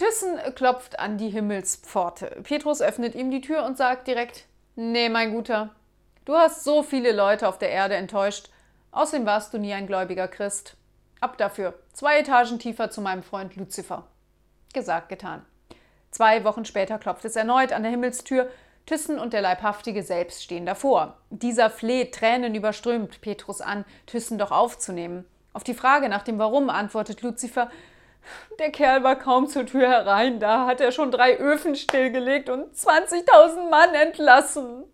Thyssen klopft an die Himmelspforte. Petrus öffnet ihm die Tür und sagt direkt, nee, mein Guter, du hast so viele Leute auf der Erde enttäuscht, außerdem warst du nie ein gläubiger Christ. Ab dafür, zwei Etagen tiefer zu meinem Freund Luzifer. Gesagt, getan. Zwei Wochen später klopft es erneut an der Himmelstür. Thyssen und der Leibhaftige selbst stehen davor. Dieser fleht, Tränen überströmt, Petrus an, Thyssen doch aufzunehmen. Auf die Frage nach dem Warum antwortet Luzifer, der Kerl war kaum zur Tür herein, da hat er schon drei Öfen stillgelegt und 20.000 Mann entlassen.